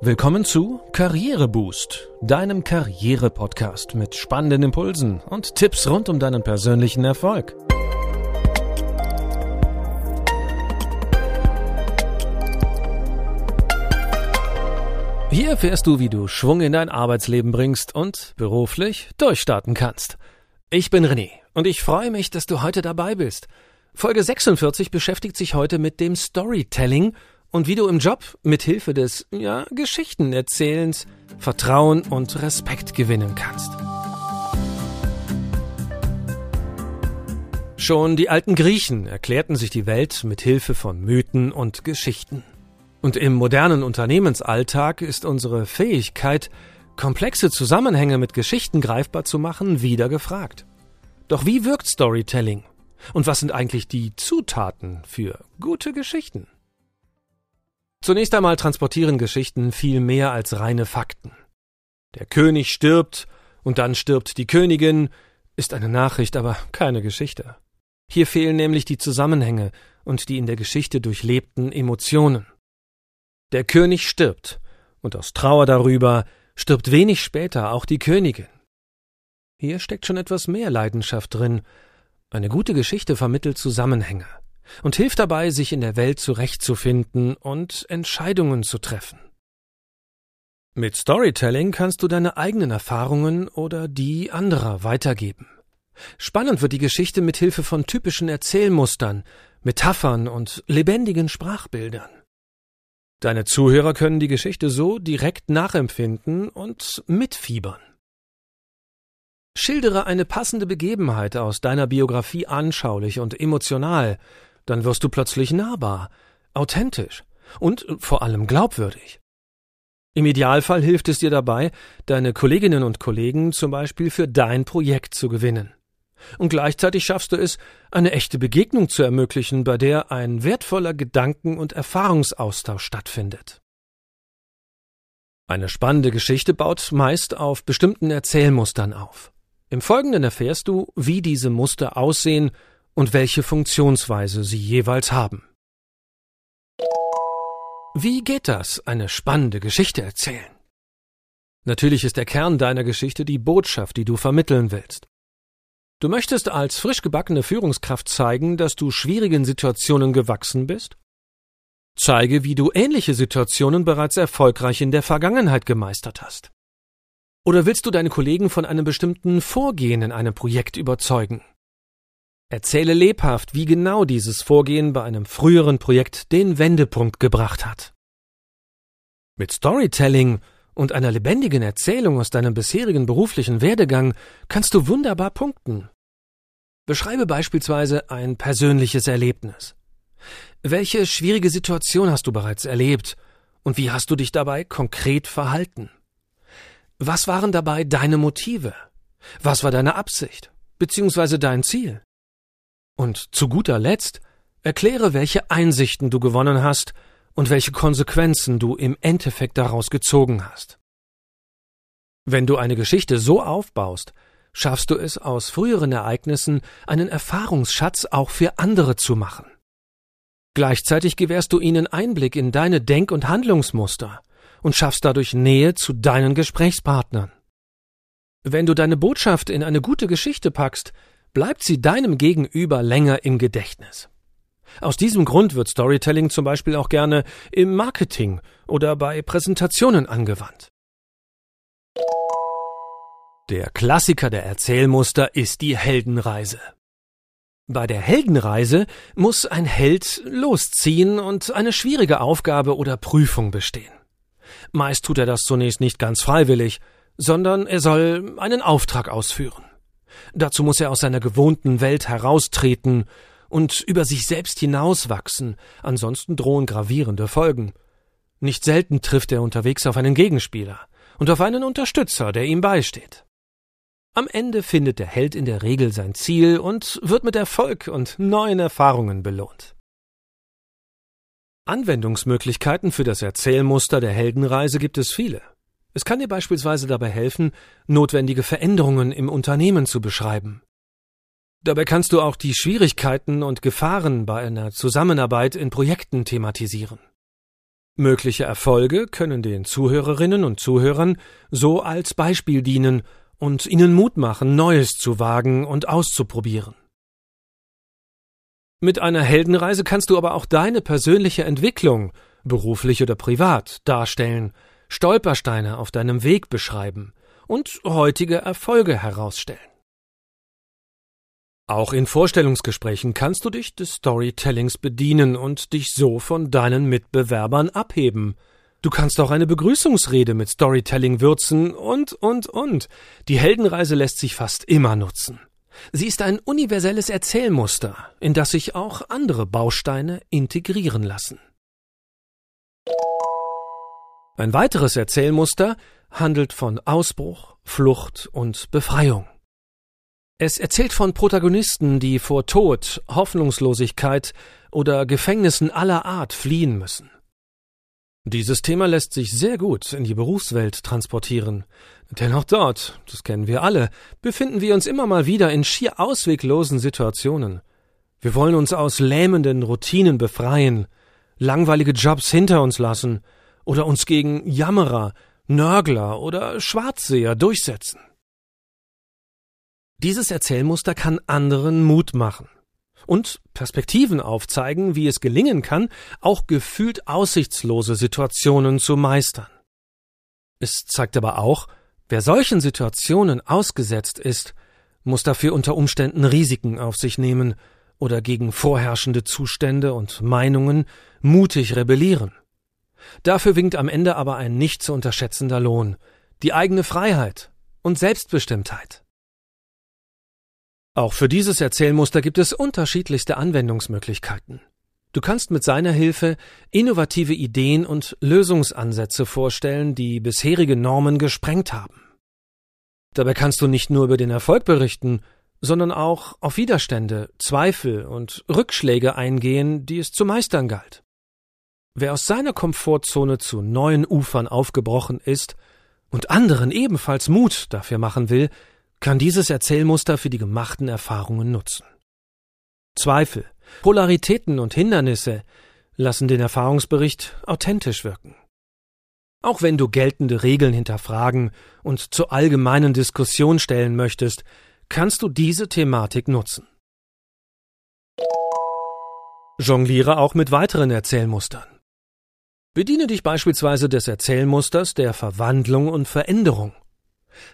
Willkommen zu Karriereboost, deinem Karriere-Podcast mit spannenden Impulsen und Tipps rund um deinen persönlichen Erfolg. Hier erfährst du, wie du Schwung in dein Arbeitsleben bringst und beruflich durchstarten kannst. Ich bin René und ich freue mich, dass du heute dabei bist. Folge 46 beschäftigt sich heute mit dem Storytelling und wie du im Job mit Hilfe des ja, Geschichtenerzählens Vertrauen und Respekt gewinnen kannst. Schon die alten Griechen erklärten sich die Welt mit Hilfe von Mythen und Geschichten. Und im modernen Unternehmensalltag ist unsere Fähigkeit, komplexe Zusammenhänge mit Geschichten greifbar zu machen, wieder gefragt. Doch wie wirkt Storytelling? Und was sind eigentlich die Zutaten für gute Geschichten? Zunächst einmal transportieren Geschichten viel mehr als reine Fakten. Der König stirbt und dann stirbt die Königin ist eine Nachricht, aber keine Geschichte. Hier fehlen nämlich die Zusammenhänge und die in der Geschichte durchlebten Emotionen. Der König stirbt, und aus Trauer darüber stirbt wenig später auch die Königin. Hier steckt schon etwas mehr Leidenschaft drin. Eine gute Geschichte vermittelt Zusammenhänge und hilft dabei, sich in der Welt zurechtzufinden und Entscheidungen zu treffen. Mit Storytelling kannst du deine eigenen Erfahrungen oder die anderer weitergeben. Spannend wird die Geschichte mit Hilfe von typischen Erzählmustern, Metaphern und lebendigen Sprachbildern. Deine Zuhörer können die Geschichte so direkt nachempfinden und mitfiebern. Schildere eine passende Begebenheit aus deiner Biografie anschaulich und emotional, dann wirst du plötzlich nahbar, authentisch und vor allem glaubwürdig. Im Idealfall hilft es dir dabei, deine Kolleginnen und Kollegen zum Beispiel für dein Projekt zu gewinnen. Und gleichzeitig schaffst du es, eine echte Begegnung zu ermöglichen, bei der ein wertvoller Gedanken- und Erfahrungsaustausch stattfindet. Eine spannende Geschichte baut meist auf bestimmten Erzählmustern auf. Im Folgenden erfährst du, wie diese Muster aussehen und welche Funktionsweise sie jeweils haben. Wie geht das, eine spannende Geschichte erzählen? Natürlich ist der Kern deiner Geschichte die Botschaft, die du vermitteln willst. Du möchtest als frisch gebackene Führungskraft zeigen, dass du schwierigen Situationen gewachsen bist? Zeige, wie du ähnliche Situationen bereits erfolgreich in der Vergangenheit gemeistert hast. Oder willst du deine Kollegen von einem bestimmten Vorgehen in einem Projekt überzeugen? Erzähle lebhaft, wie genau dieses Vorgehen bei einem früheren Projekt den Wendepunkt gebracht hat. Mit Storytelling und einer lebendigen Erzählung aus deinem bisherigen beruflichen Werdegang kannst du wunderbar punkten. Beschreibe beispielsweise ein persönliches Erlebnis. Welche schwierige Situation hast du bereits erlebt und wie hast du dich dabei konkret verhalten? Was waren dabei deine Motive? Was war deine Absicht beziehungsweise dein Ziel? Und zu guter Letzt erkläre, welche Einsichten du gewonnen hast und welche Konsequenzen du im Endeffekt daraus gezogen hast. Wenn du eine Geschichte so aufbaust, schaffst du es aus früheren Ereignissen einen Erfahrungsschatz auch für andere zu machen. Gleichzeitig gewährst du ihnen Einblick in deine Denk- und Handlungsmuster und schaffst dadurch Nähe zu deinen Gesprächspartnern. Wenn du deine Botschaft in eine gute Geschichte packst, bleibt sie deinem Gegenüber länger im Gedächtnis. Aus diesem Grund wird Storytelling zum Beispiel auch gerne im Marketing oder bei Präsentationen angewandt. Der Klassiker der Erzählmuster ist die Heldenreise. Bei der Heldenreise muss ein Held losziehen und eine schwierige Aufgabe oder Prüfung bestehen. Meist tut er das zunächst nicht ganz freiwillig, sondern er soll einen Auftrag ausführen. Dazu muss er aus seiner gewohnten Welt heraustreten und über sich selbst hinauswachsen, ansonsten drohen gravierende Folgen. Nicht selten trifft er unterwegs auf einen Gegenspieler und auf einen Unterstützer, der ihm beisteht. Am Ende findet der Held in der Regel sein Ziel und wird mit Erfolg und neuen Erfahrungen belohnt. Anwendungsmöglichkeiten für das Erzählmuster der Heldenreise gibt es viele. Es kann dir beispielsweise dabei helfen, notwendige Veränderungen im Unternehmen zu beschreiben. Dabei kannst du auch die Schwierigkeiten und Gefahren bei einer Zusammenarbeit in Projekten thematisieren. Mögliche Erfolge können den Zuhörerinnen und Zuhörern so als Beispiel dienen und ihnen Mut machen, Neues zu wagen und auszuprobieren. Mit einer Heldenreise kannst du aber auch deine persönliche Entwicklung, beruflich oder privat, darstellen, Stolpersteine auf deinem Weg beschreiben und heutige Erfolge herausstellen. Auch in Vorstellungsgesprächen kannst du dich des Storytellings bedienen und dich so von deinen Mitbewerbern abheben. Du kannst auch eine Begrüßungsrede mit Storytelling würzen und, und, und. Die Heldenreise lässt sich fast immer nutzen. Sie ist ein universelles Erzählmuster, in das sich auch andere Bausteine integrieren lassen. Ein weiteres Erzählmuster handelt von Ausbruch, Flucht und Befreiung. Es erzählt von Protagonisten, die vor Tod, Hoffnungslosigkeit oder Gefängnissen aller Art fliehen müssen. Dieses Thema lässt sich sehr gut in die Berufswelt transportieren, denn auch dort, das kennen wir alle, befinden wir uns immer mal wieder in schier ausweglosen Situationen. Wir wollen uns aus lähmenden Routinen befreien, langweilige Jobs hinter uns lassen oder uns gegen Jammerer, Nörgler oder Schwarzseher durchsetzen. Dieses Erzählmuster kann anderen Mut machen und Perspektiven aufzeigen, wie es gelingen kann, auch gefühlt aussichtslose Situationen zu meistern. Es zeigt aber auch, wer solchen Situationen ausgesetzt ist, muss dafür unter Umständen Risiken auf sich nehmen oder gegen vorherrschende Zustände und Meinungen mutig rebellieren. Dafür winkt am Ende aber ein nicht zu unterschätzender Lohn, die eigene Freiheit und Selbstbestimmtheit. Auch für dieses Erzählmuster gibt es unterschiedlichste Anwendungsmöglichkeiten. Du kannst mit seiner Hilfe innovative Ideen und Lösungsansätze vorstellen, die bisherige Normen gesprengt haben. Dabei kannst du nicht nur über den Erfolg berichten, sondern auch auf Widerstände, Zweifel und Rückschläge eingehen, die es zu meistern galt. Wer aus seiner Komfortzone zu neuen Ufern aufgebrochen ist und anderen ebenfalls Mut dafür machen will, kann dieses Erzählmuster für die gemachten Erfahrungen nutzen. Zweifel, Polaritäten und Hindernisse lassen den Erfahrungsbericht authentisch wirken. Auch wenn du geltende Regeln hinterfragen und zur allgemeinen Diskussion stellen möchtest, kannst du diese Thematik nutzen. Jongliere auch mit weiteren Erzählmustern. Bediene dich beispielsweise des Erzählmusters der Verwandlung und Veränderung.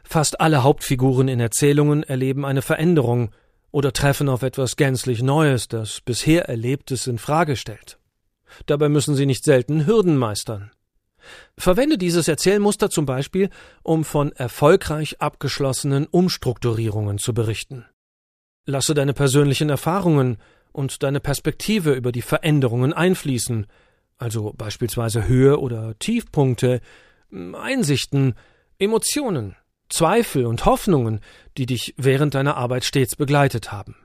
Fast alle Hauptfiguren in Erzählungen erleben eine Veränderung oder treffen auf etwas gänzlich Neues, das bisher Erlebtes in Frage stellt. Dabei müssen sie nicht selten Hürden meistern. Verwende dieses Erzählmuster zum Beispiel, um von erfolgreich abgeschlossenen Umstrukturierungen zu berichten. Lasse deine persönlichen Erfahrungen und deine Perspektive über die Veränderungen einfließen, also beispielsweise Höhe oder Tiefpunkte, Einsichten, Emotionen, Zweifel und Hoffnungen, die dich während deiner Arbeit stets begleitet haben.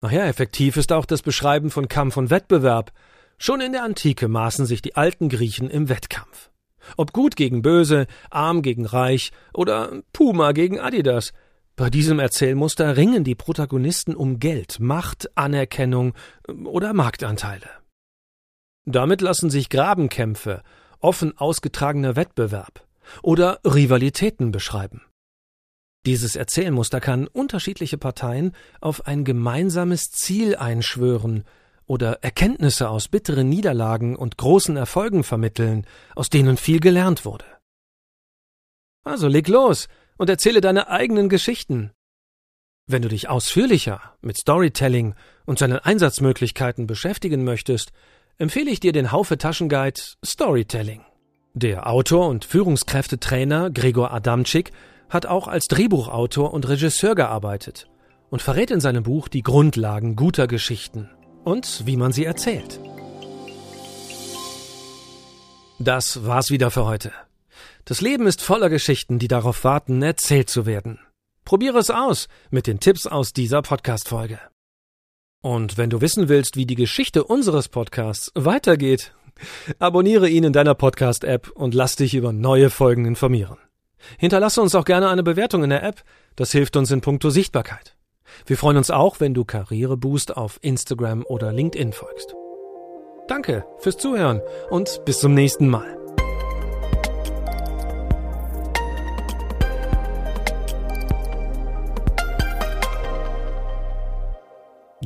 Ach ja, effektiv ist auch das Beschreiben von Kampf und Wettbewerb. Schon in der Antike maßen sich die alten Griechen im Wettkampf. Ob gut gegen böse, arm gegen reich oder Puma gegen Adidas. Bei diesem Erzählmuster ringen die Protagonisten um Geld, Macht, Anerkennung oder Marktanteile. Damit lassen sich Grabenkämpfe, offen ausgetragener Wettbewerb, oder Rivalitäten beschreiben. Dieses Erzählmuster kann unterschiedliche Parteien auf ein gemeinsames Ziel einschwören oder Erkenntnisse aus bitteren Niederlagen und großen Erfolgen vermitteln, aus denen viel gelernt wurde. Also leg los und erzähle deine eigenen Geschichten. Wenn du dich ausführlicher mit Storytelling und seinen Einsatzmöglichkeiten beschäftigen möchtest, empfehle ich dir den Haufe Taschenguide Storytelling. Der Autor und Führungskräftetrainer Gregor Adamczyk hat auch als Drehbuchautor und Regisseur gearbeitet und verrät in seinem Buch die Grundlagen guter Geschichten und wie man sie erzählt. Das war's wieder für heute. Das Leben ist voller Geschichten, die darauf warten, erzählt zu werden. Probiere es aus mit den Tipps aus dieser Podcast-Folge. Und wenn du wissen willst, wie die Geschichte unseres Podcasts weitergeht, Abonniere ihn in deiner Podcast-App und lass dich über neue Folgen informieren. Hinterlasse uns auch gerne eine Bewertung in der App, das hilft uns in puncto Sichtbarkeit. Wir freuen uns auch, wenn du Karriereboost auf Instagram oder LinkedIn folgst. Danke fürs Zuhören und bis zum nächsten Mal.